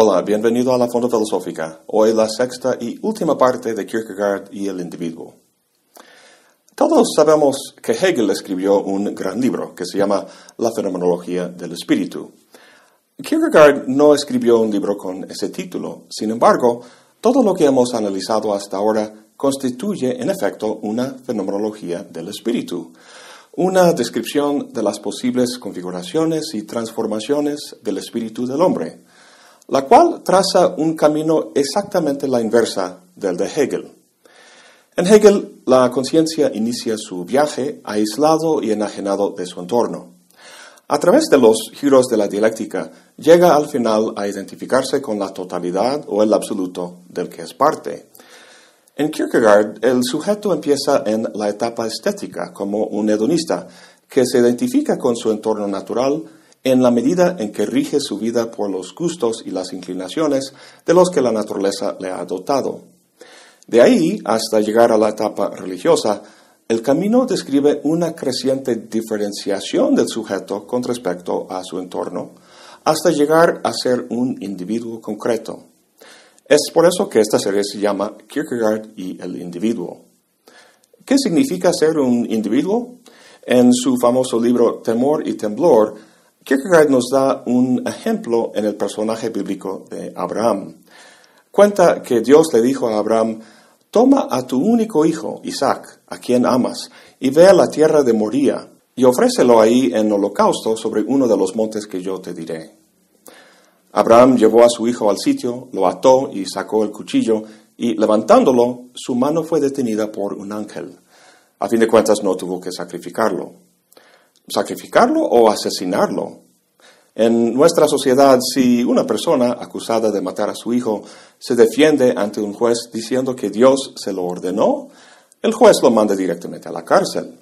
Hola, bienvenido a la Fonda Filosófica. Hoy la sexta y última parte de Kierkegaard y el individuo. Todos sabemos que Hegel escribió un gran libro que se llama La fenomenología del espíritu. Kierkegaard no escribió un libro con ese título, sin embargo, todo lo que hemos analizado hasta ahora constituye en efecto una fenomenología del espíritu, una descripción de las posibles configuraciones y transformaciones del espíritu del hombre, la cual traza un camino exactamente la inversa del de Hegel. En Hegel, la conciencia inicia su viaje aislado y enajenado de su entorno. A través de los giros de la dialéctica, llega al final a identificarse con la totalidad o el absoluto del que es parte. En Kierkegaard, el sujeto empieza en la etapa estética como un hedonista que se identifica con su entorno natural en la medida en que rige su vida por los gustos y las inclinaciones de los que la naturaleza le ha dotado. De ahí hasta llegar a la etapa religiosa, el camino describe una creciente diferenciación del sujeto con respecto a su entorno, hasta llegar a ser un individuo concreto. Es por eso que esta serie se llama Kierkegaard y el individuo. ¿Qué significa ser un individuo? En su famoso libro Temor y Temblor, Kierkegaard nos da un ejemplo en el personaje bíblico de Abraham. Cuenta que Dios le dijo a Abraham, Toma a tu único hijo, Isaac, a quien amas, y ve a la tierra de Moría, y ofrécelo ahí en holocausto sobre uno de los montes que yo te diré. Abraham llevó a su hijo al sitio, lo ató y sacó el cuchillo, y levantándolo, su mano fue detenida por un ángel. A fin de cuentas no tuvo que sacrificarlo. ¿Sacrificarlo o asesinarlo? En nuestra sociedad, si una persona acusada de matar a su hijo se defiende ante un juez diciendo que Dios se lo ordenó, el juez lo manda directamente a la cárcel.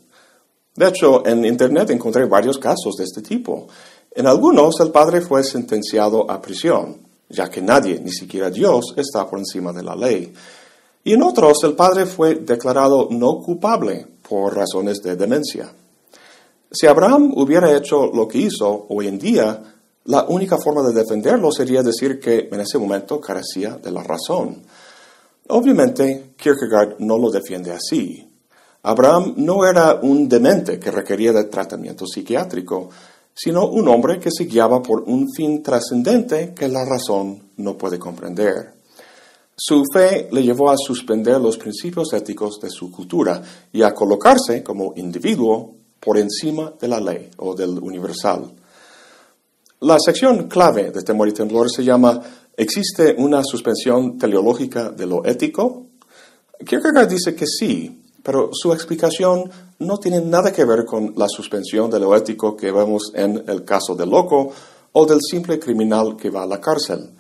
De hecho, en Internet encontré varios casos de este tipo. En algunos, el padre fue sentenciado a prisión, ya que nadie, ni siquiera Dios, está por encima de la ley. Y en otros, el padre fue declarado no culpable por razones de demencia. Si Abraham hubiera hecho lo que hizo hoy en día, la única forma de defenderlo sería decir que en ese momento carecía de la razón. Obviamente, Kierkegaard no lo defiende así. Abraham no era un demente que requería de tratamiento psiquiátrico, sino un hombre que se guiaba por un fin trascendente que la razón no puede comprender. Su fe le llevó a suspender los principios éticos de su cultura y a colocarse como individuo por encima de la ley o del universal. La sección clave de Temor y Temblor se llama ¿Existe una suspensión teleológica de lo ético? Kierkegaard dice que sí, pero su explicación no tiene nada que ver con la suspensión de lo ético que vemos en el caso del loco o del simple criminal que va a la cárcel.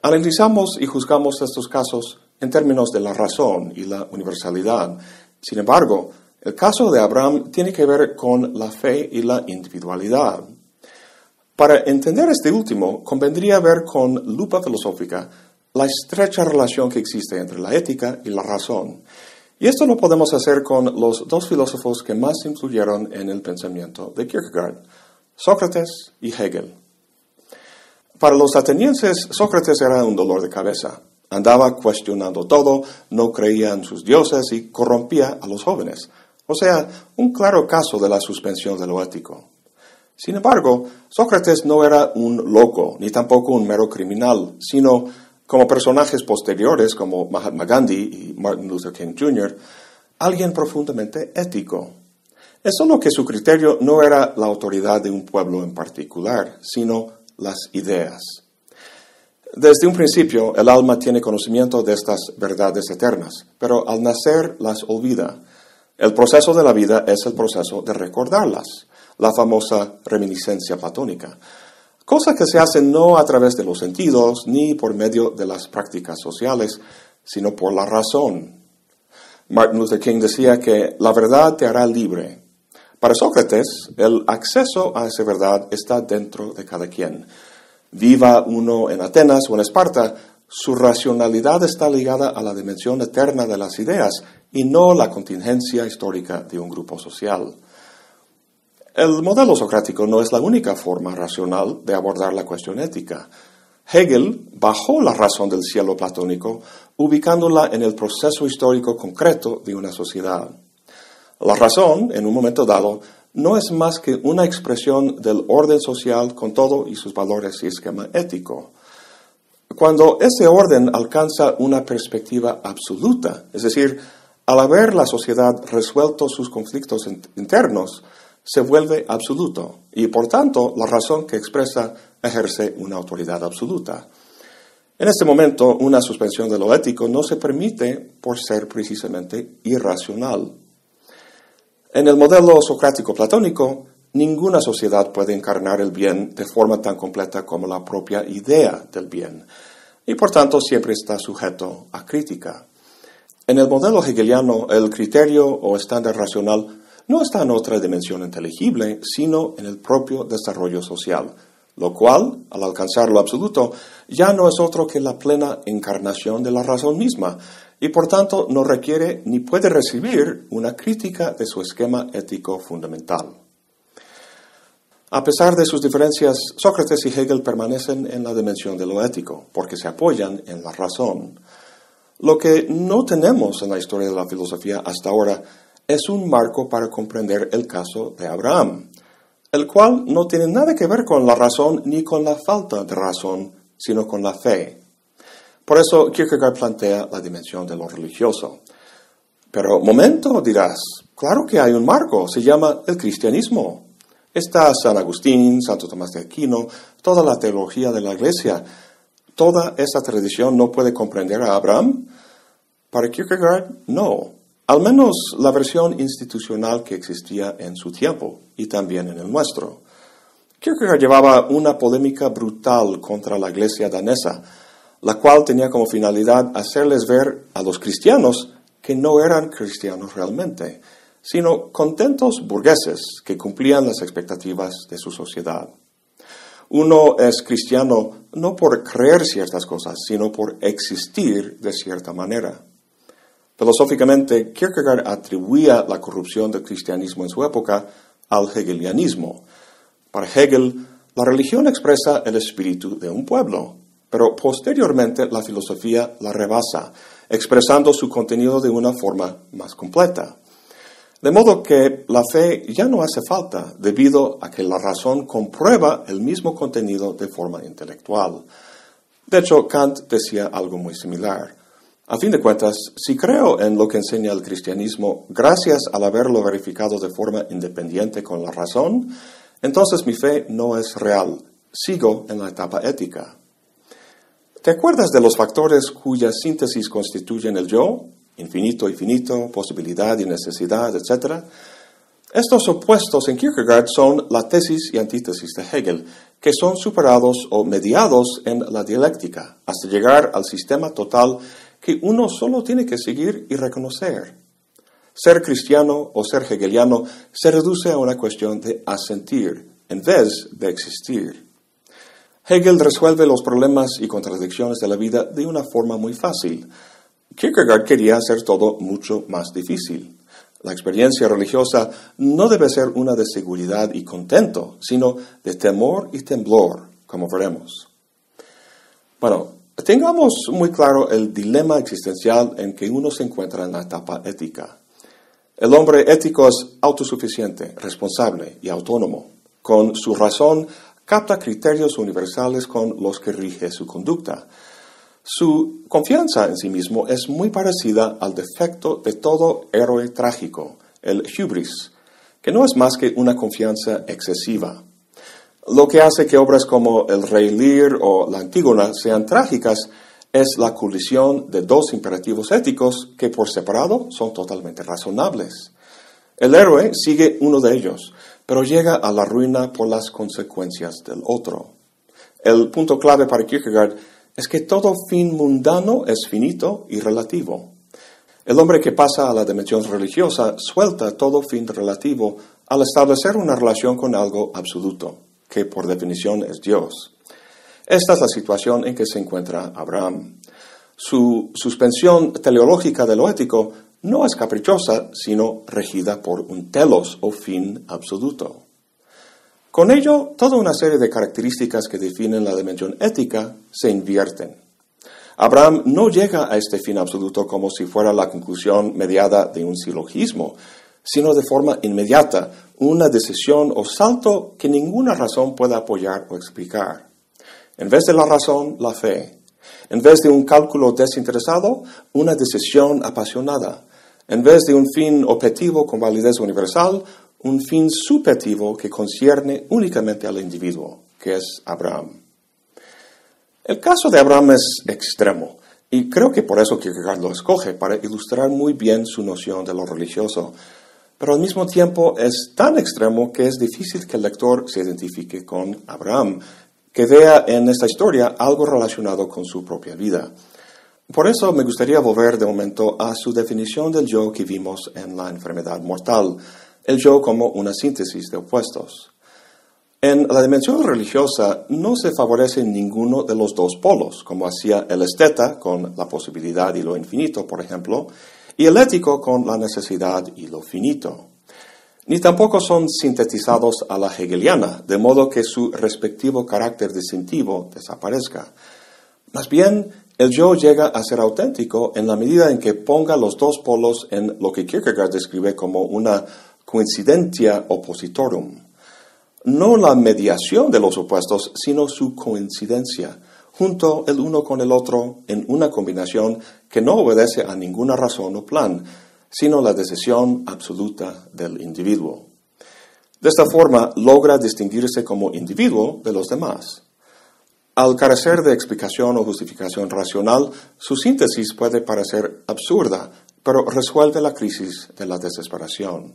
Analizamos y juzgamos estos casos en términos de la razón y la universalidad. Sin embargo, el caso de Abraham tiene que ver con la fe y la individualidad. Para entender este último, convendría ver con lupa filosófica la estrecha relación que existe entre la ética y la razón. Y esto lo podemos hacer con los dos filósofos que más influyeron en el pensamiento de Kierkegaard, Sócrates y Hegel. Para los atenienses, Sócrates era un dolor de cabeza. Andaba cuestionando todo, no creía en sus dioses y corrompía a los jóvenes. O sea, un claro caso de la suspensión de lo ético. Sin embargo, Sócrates no era un loco, ni tampoco un mero criminal, sino, como personajes posteriores como Mahatma Gandhi y Martin Luther King Jr., alguien profundamente ético. Es solo que su criterio no era la autoridad de un pueblo en particular, sino las ideas. Desde un principio, el alma tiene conocimiento de estas verdades eternas, pero al nacer las olvida. El proceso de la vida es el proceso de recordarlas, la famosa reminiscencia platónica, cosa que se hace no a través de los sentidos ni por medio de las prácticas sociales, sino por la razón. Martin Luther King decía que la verdad te hará libre. Para Sócrates, el acceso a esa verdad está dentro de cada quien. Viva uno en Atenas o en Esparta, su racionalidad está ligada a la dimensión eterna de las ideas y no la contingencia histórica de un grupo social. El modelo socrático no es la única forma racional de abordar la cuestión ética. Hegel bajó la razón del cielo platónico, ubicándola en el proceso histórico concreto de una sociedad. La razón, en un momento dado, no es más que una expresión del orden social con todo y sus valores y esquema ético. Cuando ese orden alcanza una perspectiva absoluta, es decir, al haber la sociedad resuelto sus conflictos internos, se vuelve absoluto y por tanto la razón que expresa ejerce una autoridad absoluta. En este momento, una suspensión de lo ético no se permite por ser precisamente irracional. En el modelo socrático platónico, ninguna sociedad puede encarnar el bien de forma tan completa como la propia idea del bien, y por tanto siempre está sujeto a crítica. En el modelo hegeliano, el criterio o estándar racional no está en otra dimensión inteligible, sino en el propio desarrollo social, lo cual, al alcanzar lo absoluto, ya no es otro que la plena encarnación de la razón misma, y por tanto no requiere ni puede recibir una crítica de su esquema ético fundamental. A pesar de sus diferencias, Sócrates y Hegel permanecen en la dimensión de lo ético, porque se apoyan en la razón. Lo que no tenemos en la historia de la filosofía hasta ahora es un marco para comprender el caso de Abraham, el cual no tiene nada que ver con la razón ni con la falta de razón, sino con la fe. Por eso Kierkegaard plantea la dimensión de lo religioso. Pero, momento, dirás, claro que hay un marco, se llama el cristianismo. Está San Agustín, Santo Tomás de Aquino, toda la teología de la iglesia. Toda esa tradición no puede comprender a Abraham. Para Kierkegaard, no. Al menos la versión institucional que existía en su tiempo y también en el nuestro. Kierkegaard llevaba una polémica brutal contra la iglesia danesa, la cual tenía como finalidad hacerles ver a los cristianos que no eran cristianos realmente, sino contentos burgueses que cumplían las expectativas de su sociedad. Uno es cristiano no por creer ciertas cosas, sino por existir de cierta manera. Filosóficamente, Kierkegaard atribuía la corrupción del cristianismo en su época al hegelianismo. Para Hegel, la religión expresa el espíritu de un pueblo, pero posteriormente la filosofía la rebasa, expresando su contenido de una forma más completa. De modo que la fe ya no hace falta, debido a que la razón comprueba el mismo contenido de forma intelectual. De hecho, Kant decía algo muy similar. A fin de cuentas, si creo en lo que enseña el cristianismo gracias al haberlo verificado de forma independiente con la razón, entonces mi fe no es real. Sigo en la etapa ética. ¿Te acuerdas de los factores cuya síntesis constituyen el yo? Infinito y finito, posibilidad y necesidad, etc. Estos opuestos en Kierkegaard son la tesis y antítesis de Hegel, que son superados o mediados en la dialéctica, hasta llegar al sistema total que uno solo tiene que seguir y reconocer. Ser cristiano o ser hegeliano se reduce a una cuestión de asentir en vez de existir. Hegel resuelve los problemas y contradicciones de la vida de una forma muy fácil. Kierkegaard quería hacer todo mucho más difícil. La experiencia religiosa no debe ser una de seguridad y contento, sino de temor y temblor, como veremos. Bueno, Tengamos muy claro el dilema existencial en que uno se encuentra en la etapa ética. El hombre ético es autosuficiente, responsable y autónomo. Con su razón capta criterios universales con los que rige su conducta. Su confianza en sí mismo es muy parecida al defecto de todo héroe trágico, el hubris, que no es más que una confianza excesiva. Lo que hace que obras como El Rey Lear o La Antígona sean trágicas es la colisión de dos imperativos éticos que por separado son totalmente razonables. El héroe sigue uno de ellos, pero llega a la ruina por las consecuencias del otro. El punto clave para Kierkegaard es que todo fin mundano es finito y relativo. El hombre que pasa a la dimensión religiosa suelta todo fin relativo al establecer una relación con algo absoluto que por definición es Dios. Esta es la situación en que se encuentra Abraham. Su suspensión teleológica de lo ético no es caprichosa, sino regida por un telos o fin absoluto. Con ello, toda una serie de características que definen la dimensión ética se invierten. Abraham no llega a este fin absoluto como si fuera la conclusión mediada de un silogismo, sino de forma inmediata, una decisión o salto que ninguna razón pueda apoyar o explicar. En vez de la razón, la fe. En vez de un cálculo desinteresado, una decisión apasionada. En vez de un fin objetivo con validez universal, un fin subjetivo que concierne únicamente al individuo, que es Abraham. El caso de Abraham es extremo, y creo que por eso Kierkegaard lo escoge, para ilustrar muy bien su noción de lo religioso. Pero al mismo tiempo es tan extremo que es difícil que el lector se identifique con Abraham, que vea en esta historia algo relacionado con su propia vida. Por eso me gustaría volver de momento a su definición del yo que vimos en la enfermedad mortal, el yo como una síntesis de opuestos. En la dimensión religiosa no se favorece ninguno de los dos polos, como hacía el esteta con la posibilidad y lo infinito, por ejemplo, y el ético con la necesidad y lo finito. Ni tampoco son sintetizados a la hegeliana, de modo que su respectivo carácter distintivo desaparezca. Más bien, el yo llega a ser auténtico en la medida en que ponga los dos polos en lo que Kierkegaard describe como una coincidencia oppositorum. No la mediación de los opuestos, sino su coincidencia, junto el uno con el otro en una combinación que no obedece a ninguna razón o plan, sino la decisión absoluta del individuo. De esta forma logra distinguirse como individuo de los demás. Al carecer de explicación o justificación racional, su síntesis puede parecer absurda, pero resuelve la crisis de la desesperación.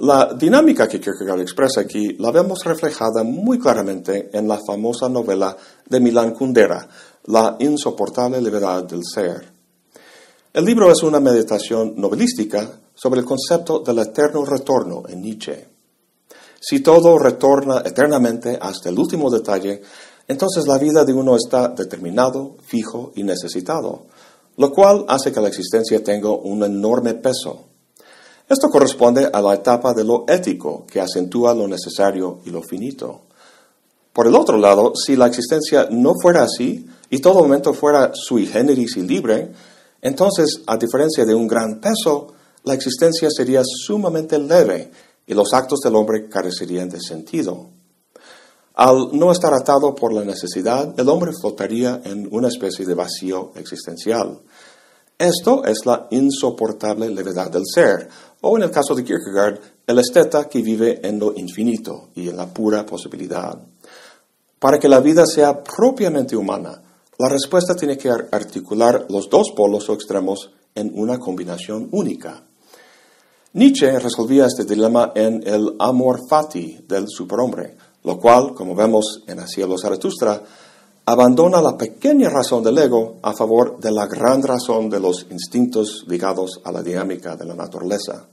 La dinámica que Kierkegaard expresa aquí la vemos reflejada muy claramente en la famosa novela de Milan Kundera, La insoportable levedad del ser. El libro es una meditación novelística sobre el concepto del eterno retorno en Nietzsche. Si todo retorna eternamente hasta el último detalle, entonces la vida de uno está determinado, fijo y necesitado, lo cual hace que la existencia tenga un enorme peso esto corresponde a la etapa de lo ético, que acentúa lo necesario y lo finito. Por el otro lado, si la existencia no fuera así y todo momento fuera sui generis y libre, entonces, a diferencia de un gran peso, la existencia sería sumamente leve y los actos del hombre carecerían de sentido. Al no estar atado por la necesidad, el hombre flotaría en una especie de vacío existencial. Esto es la insoportable levedad del ser, o en el caso de Kierkegaard, el esteta que vive en lo infinito y en la pura posibilidad. Para que la vida sea propiamente humana, la respuesta tiene que articular los dos polos o extremos en una combinación única. Nietzsche resolvía este dilema en el amor fati del superhombre, lo cual, como vemos en A cielo Zaratustra, abandona la pequeña razón del ego a favor de la gran razón de los instintos ligados a la dinámica de la naturaleza.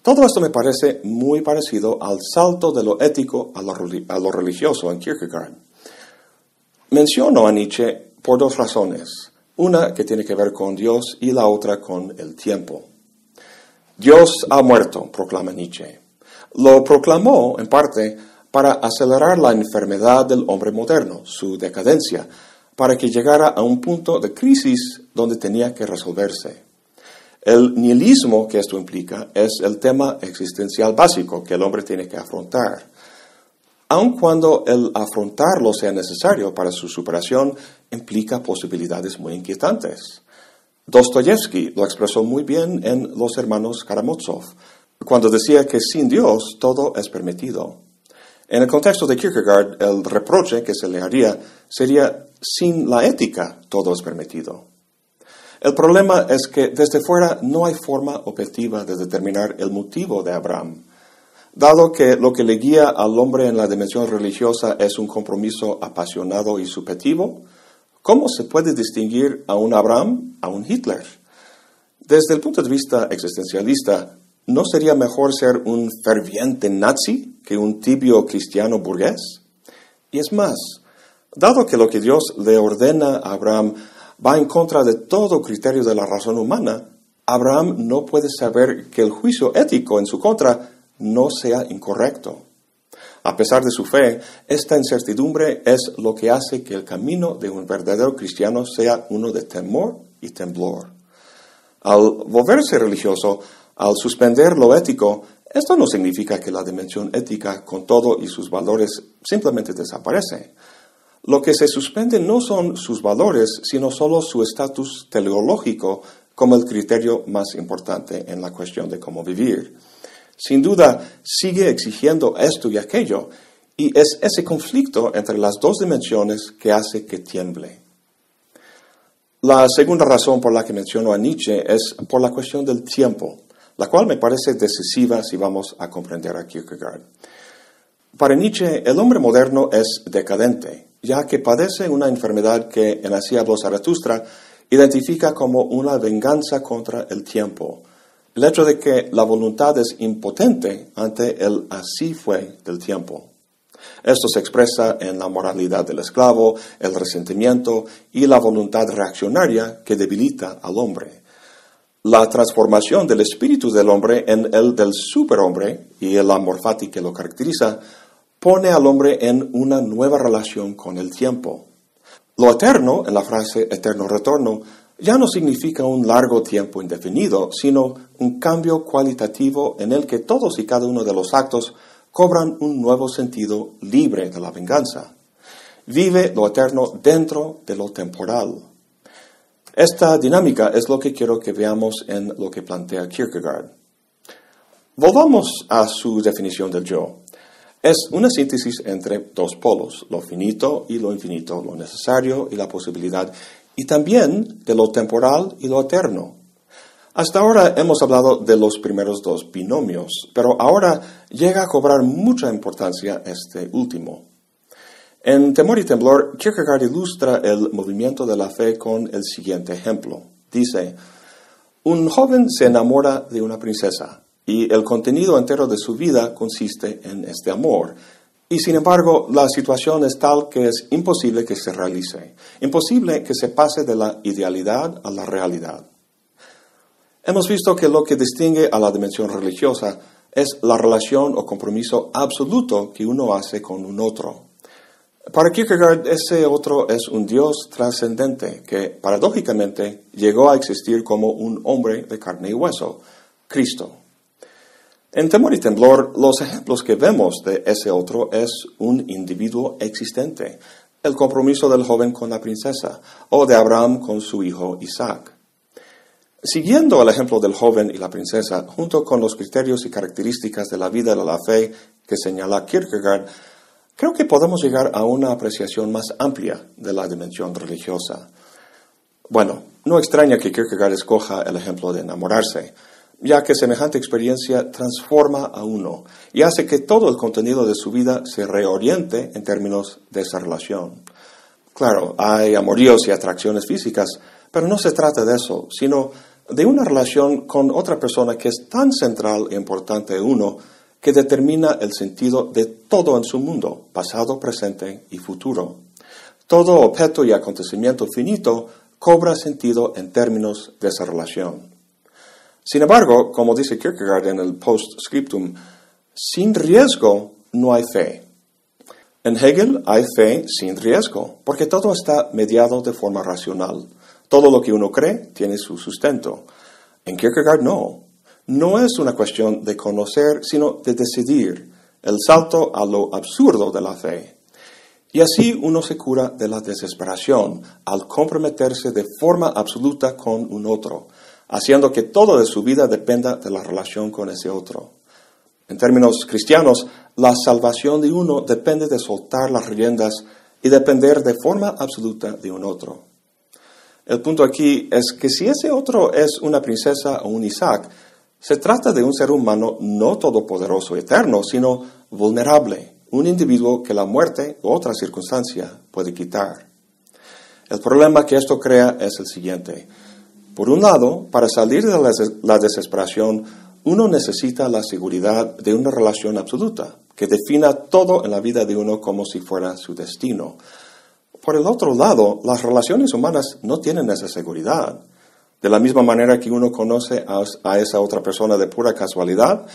Todo esto me parece muy parecido al salto de lo ético a lo, religioso en Kierkegaard. Menciono a Nietzsche por dos razones, una que tiene que ver con Dios y la otra con el tiempo. Dios ha muerto, proclama Nietzsche. Lo proclamó, en parte, para acelerar la enfermedad del hombre moderno, su decadencia, para que llegara a un punto de crisis donde tenía que resolverse. El nihilismo que esto implica es el tema existencial básico que el hombre tiene que afrontar. Aun cuando el afrontarlo sea necesario para su superación, implica posibilidades muy inquietantes. Dostoyevsky lo expresó muy bien en Los Hermanos Karamazov, cuando decía que sin Dios todo es permitido. En el contexto de Kierkegaard, el reproche que se le haría sería, sin la ética, todo es permitido. El problema es que desde fuera no hay forma objetiva de determinar el motivo de Abraham. Dado que lo que le guía al hombre en la dimensión religiosa es un compromiso apasionado y subjetivo, ¿cómo se puede distinguir a un Abraham a un Hitler? Desde el punto de vista existencialista, ¿no sería mejor ser un ferviente nazi que un tibio cristiano burgués? Y es más, dado que lo que Dios le ordena a Abraham va en contra de todo criterio de la razón humana, Abraham no puede saber que el juicio ético en su contra no sea incorrecto. A pesar de su fe, esta incertidumbre es lo que hace que el camino de un verdadero cristiano sea uno de temor y temblor. Al volverse religioso, al suspender lo ético, esto no significa que la dimensión ética con todo y sus valores simplemente desaparece. Lo que se suspende no son sus valores, sino solo su estatus teleológico como el criterio más importante en la cuestión de cómo vivir. Sin duda, sigue exigiendo esto y aquello, y es ese conflicto entre las dos dimensiones que hace que tiemble. La segunda razón por la que menciono a Nietzsche es por la cuestión del tiempo, la cual me parece decisiva si vamos a comprender a Kierkegaard. Para Nietzsche, el hombre moderno es decadente, ya que padece una enfermedad que en Así habló Zaratustra identifica como una venganza contra el tiempo, el hecho de que la voluntad es impotente ante el así fue del tiempo. Esto se expresa en la moralidad del esclavo, el resentimiento y la voluntad reaccionaria que debilita al hombre. La transformación del espíritu del hombre en el del superhombre y el amor que lo caracteriza pone al hombre en una nueva relación con el tiempo. Lo eterno, en la frase eterno retorno, ya no significa un largo tiempo indefinido, sino un cambio cualitativo en el que todos y cada uno de los actos cobran un nuevo sentido libre de la venganza. Vive lo eterno dentro de lo temporal. Esta dinámica es lo que quiero que veamos en lo que plantea Kierkegaard. Volvamos a su definición del yo. Es una síntesis entre dos polos, lo finito y lo infinito, lo necesario y la posibilidad, y también de lo temporal y lo eterno, hasta ahora hemos hablado de los primeros dos binomios, pero ahora llega a cobrar mucha importancia este último. En Temor y Temblor, Kierkegaard ilustra el movimiento de la fe con el siguiente ejemplo. Dice, un joven se enamora de una princesa y el contenido entero de su vida consiste en este amor. Y sin embargo, la situación es tal que es imposible que se realice, imposible que se pase de la idealidad a la realidad. Hemos visto que lo que distingue a la dimensión religiosa es la relación o compromiso absoluto que uno hace con un otro. Para Kierkegaard, ese otro es un Dios trascendente que, paradójicamente, llegó a existir como un hombre de carne y hueso, Cristo. En Temor y Temblor, los ejemplos que vemos de ese otro es un individuo existente, el compromiso del joven con la princesa, o de Abraham con su hijo Isaac. Siguiendo el ejemplo del joven y la princesa, junto con los criterios y características de la vida de la fe que señala Kierkegaard, creo que podemos llegar a una apreciación más amplia de la dimensión religiosa. Bueno, no extraña que Kierkegaard escoja el ejemplo de enamorarse, ya que semejante experiencia transforma a uno y hace que todo el contenido de su vida se reoriente en términos de esa relación. Claro, hay amoríos y atracciones físicas, pero no se trata de eso, sino de una relación con otra persona que es tan central e importante uno que determina el sentido de todo en su mundo, pasado, presente y futuro. Todo objeto y acontecimiento finito cobra sentido en términos de esa relación. Sin embargo, como dice Kierkegaard en el Postscriptum, sin riesgo no hay fe. En Hegel hay fe sin riesgo, porque todo está mediado de forma racional. Todo lo que uno cree tiene su sustento. En Kierkegaard no. No es una cuestión de conocer, sino de decidir, el salto a lo absurdo de la fe. Y así uno se cura de la desesperación al comprometerse de forma absoluta con un otro, haciendo que todo de su vida dependa de la relación con ese otro. En términos cristianos, la salvación de uno depende de soltar las riendas y depender de forma absoluta de un otro. El punto aquí es que si ese otro es una princesa o un Isaac, se trata de un ser humano no todopoderoso eterno, sino vulnerable, un individuo que la muerte u otra circunstancia puede quitar. El problema que esto crea es el siguiente. Por un lado, para salir de la desesperación, uno necesita la seguridad de una relación absoluta, que defina todo en la vida de uno como si fuera su destino. Por el otro lado, las relaciones humanas no tienen esa seguridad. De la misma manera que uno conoce a, esa otra persona de pura casualidad,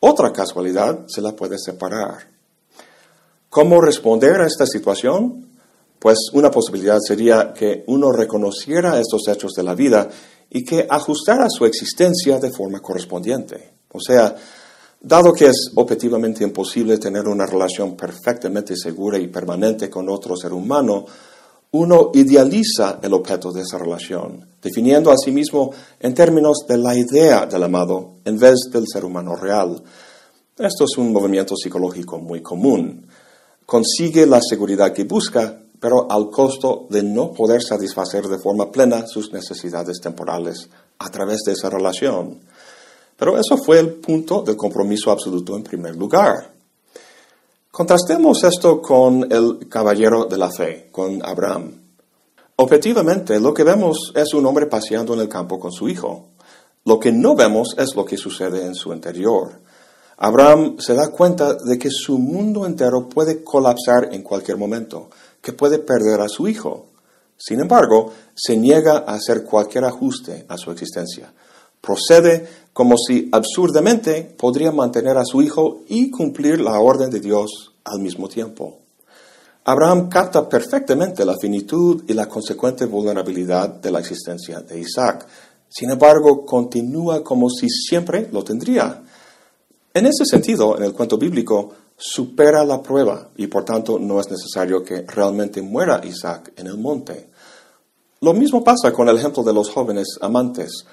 otra casualidad se la puede separar. ¿Cómo responder a esta situación? Pues una posibilidad sería que uno reconociera estos hechos de la vida y que ajustara su existencia de forma correspondiente. O sea, dado que es objetivamente imposible tener una relación perfectamente segura y permanente con otro ser humano, uno idealiza el objeto de esa relación, definiendo a sí mismo en términos de la idea del amado en vez del ser humano real. Esto es un movimiento psicológico muy común. Consigue la seguridad que busca, pero al costo de no poder satisfacer de forma plena sus necesidades temporales a través de esa relación. Pero eso fue el punto del compromiso absoluto en primer lugar. Contrastemos esto con el caballero de la fe, con Abraham. Objetivamente, lo que vemos es un hombre paseando en el campo con su hijo. Lo que no vemos es lo que sucede en su interior. Abraham se da cuenta de que su mundo entero puede colapsar en cualquier momento, que puede perder a su hijo. Sin embargo, se niega a hacer cualquier ajuste a su existencia. Procede como si absurdamente podría mantener a su hijo y cumplir la orden de Dios al mismo tiempo. Abraham capta perfectamente la finitud y la consecuente vulnerabilidad de la existencia de Isaac. Sin embargo, continúa como si siempre lo tendría. En ese sentido, en el cuento bíblico, supera la prueba y por tanto no es necesario que realmente muera Isaac en el monte. Lo mismo pasa con el ejemplo de los jóvenes amantes.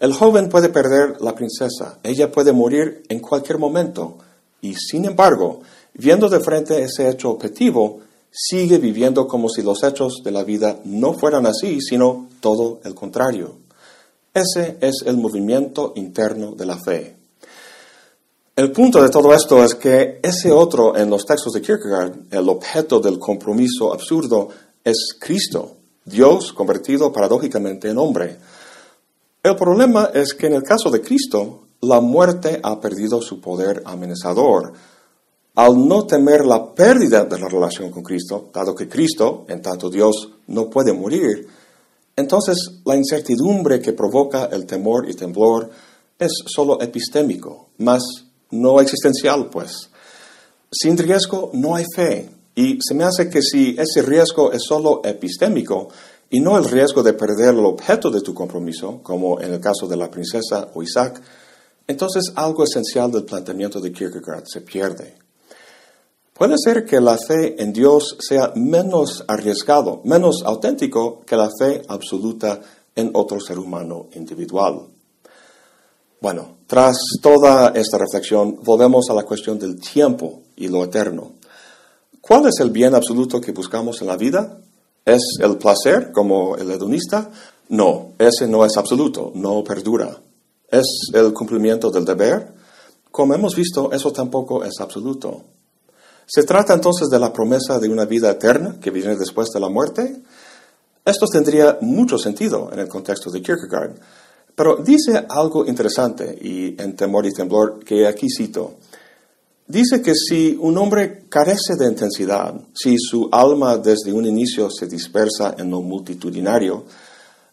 El joven puede perder la princesa, ella puede morir en cualquier momento y sin embargo, viendo de frente ese hecho objetivo, sigue viviendo como si los hechos de la vida no fueran así, sino todo el contrario. Ese es el movimiento interno de la fe. El punto de todo esto es que ese otro en los textos de Kierkegaard, el objeto del compromiso absurdo, es Cristo, Dios convertido paradójicamente en hombre. El problema es que en el caso de Cristo, la muerte ha perdido su poder amenazador. Al no temer la pérdida de la relación con Cristo, dado que Cristo, en tanto Dios, no puede morir, entonces la incertidumbre que provoca el temor y temblor es solo epistémico, más no existencial, pues. Sin riesgo no hay fe. Y se me hace que si ese riesgo es solo epistémico y no el riesgo de perder el objeto de tu compromiso, como en el caso de la princesa o Isaac, entonces algo esencial del planteamiento de Kierkegaard se pierde. Puede ser que la fe en Dios sea menos arriesgado, menos auténtico que la fe absoluta en otro ser humano individual. Bueno, tras toda esta reflexión, volvemos a la cuestión del tiempo y lo eterno. ¿Cuál es el bien absoluto que buscamos en la vida? ¿Es el placer, como el hedonista? No, ese no es absoluto, no perdura. ¿Es el cumplimiento del deber? Como hemos visto, eso tampoco es absoluto. ¿Se trata entonces de la promesa de una vida eterna que viene después de la muerte? Esto tendría mucho sentido en el contexto de Kierkegaard, pero dice algo interesante y en temor y temblor que aquí cito. Dice que si un hombre carece de intensidad, si su alma desde un inicio se dispersa en lo multitudinario,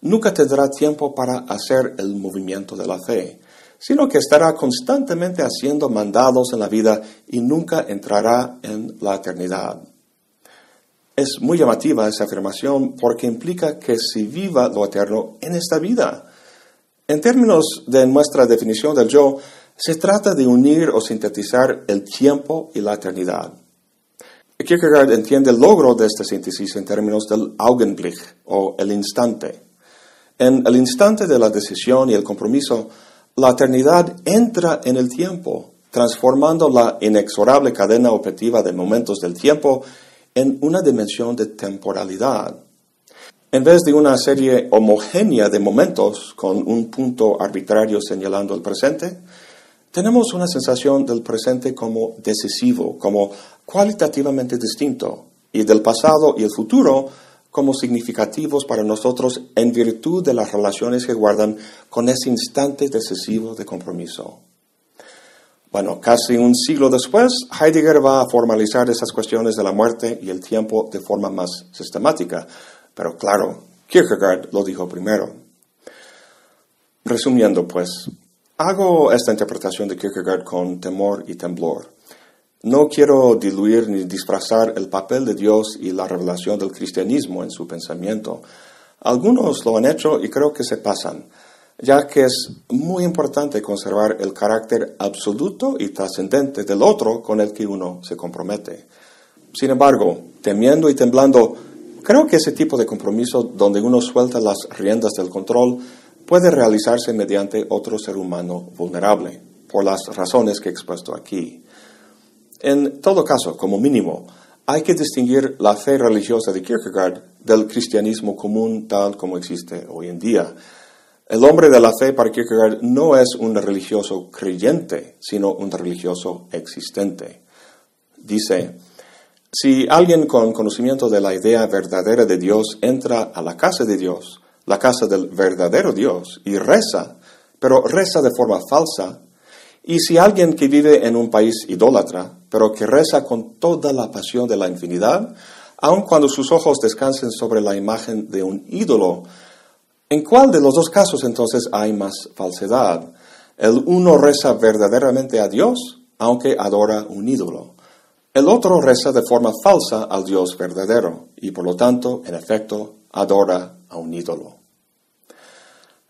nunca tendrá tiempo para hacer el movimiento de la fe, sino que estará constantemente haciendo mandados en la vida y nunca entrará en la eternidad. Es muy llamativa esa afirmación porque implica que se viva lo eterno en esta vida, en términos de nuestra definición del yo, se trata de unir o sintetizar el tiempo y la eternidad. Kierkegaard entiende el logro de esta síntesis en términos del Augenblick o el instante. En el instante de la decisión y el compromiso, la eternidad entra en el tiempo, transformando la inexorable cadena objetiva de momentos del tiempo en una dimensión de temporalidad. En vez de una serie homogénea de momentos con un punto arbitrario señalando el presente, tenemos una sensación del presente como decisivo, como cualitativamente distinto, y del pasado y el futuro como significativos para nosotros en virtud de las relaciones que guardan con ese instante decisivo de compromiso. Bueno, casi un siglo después, Heidegger va a formalizar esas cuestiones de la muerte y el tiempo de forma más sistemática, pero claro, Kierkegaard lo dijo primero. Resumiendo, pues, hago esta interpretación de Kierkegaard con temor y temblor. No quiero diluir ni disfrazar el papel de Dios y la revelación del cristianismo en su pensamiento. Algunos lo han hecho y creo que se pasan, ya que es muy importante conservar el carácter absoluto y trascendente del otro con el que uno se compromete. Sin embargo, temiendo y temblando, creo que ese tipo de compromiso donde uno suelta las riendas del control puede realizarse mediante otro ser humano vulnerable, por las razones que he expuesto aquí. En todo caso, como mínimo, hay que distinguir la fe religiosa de Kierkegaard del cristianismo común tal como existe hoy en día. El hombre de la fe para Kierkegaard no es un religioso creyente, sino un religioso existente. Dice, si alguien con conocimiento de la idea verdadera de Dios entra a la casa de Dios, la casa del verdadero Dios, y reza, pero reza de forma falsa, y si alguien que vive en un país idólatra, pero que reza con toda la pasión de la infinidad, aun cuando sus ojos descansen sobre la imagen de un ídolo, ¿en cuál de los dos casos entonces hay más falsedad? El uno reza verdaderamente a Dios, aunque adora un ídolo. El otro reza de forma falsa al Dios verdadero y por lo tanto, en efecto, adora a un ídolo.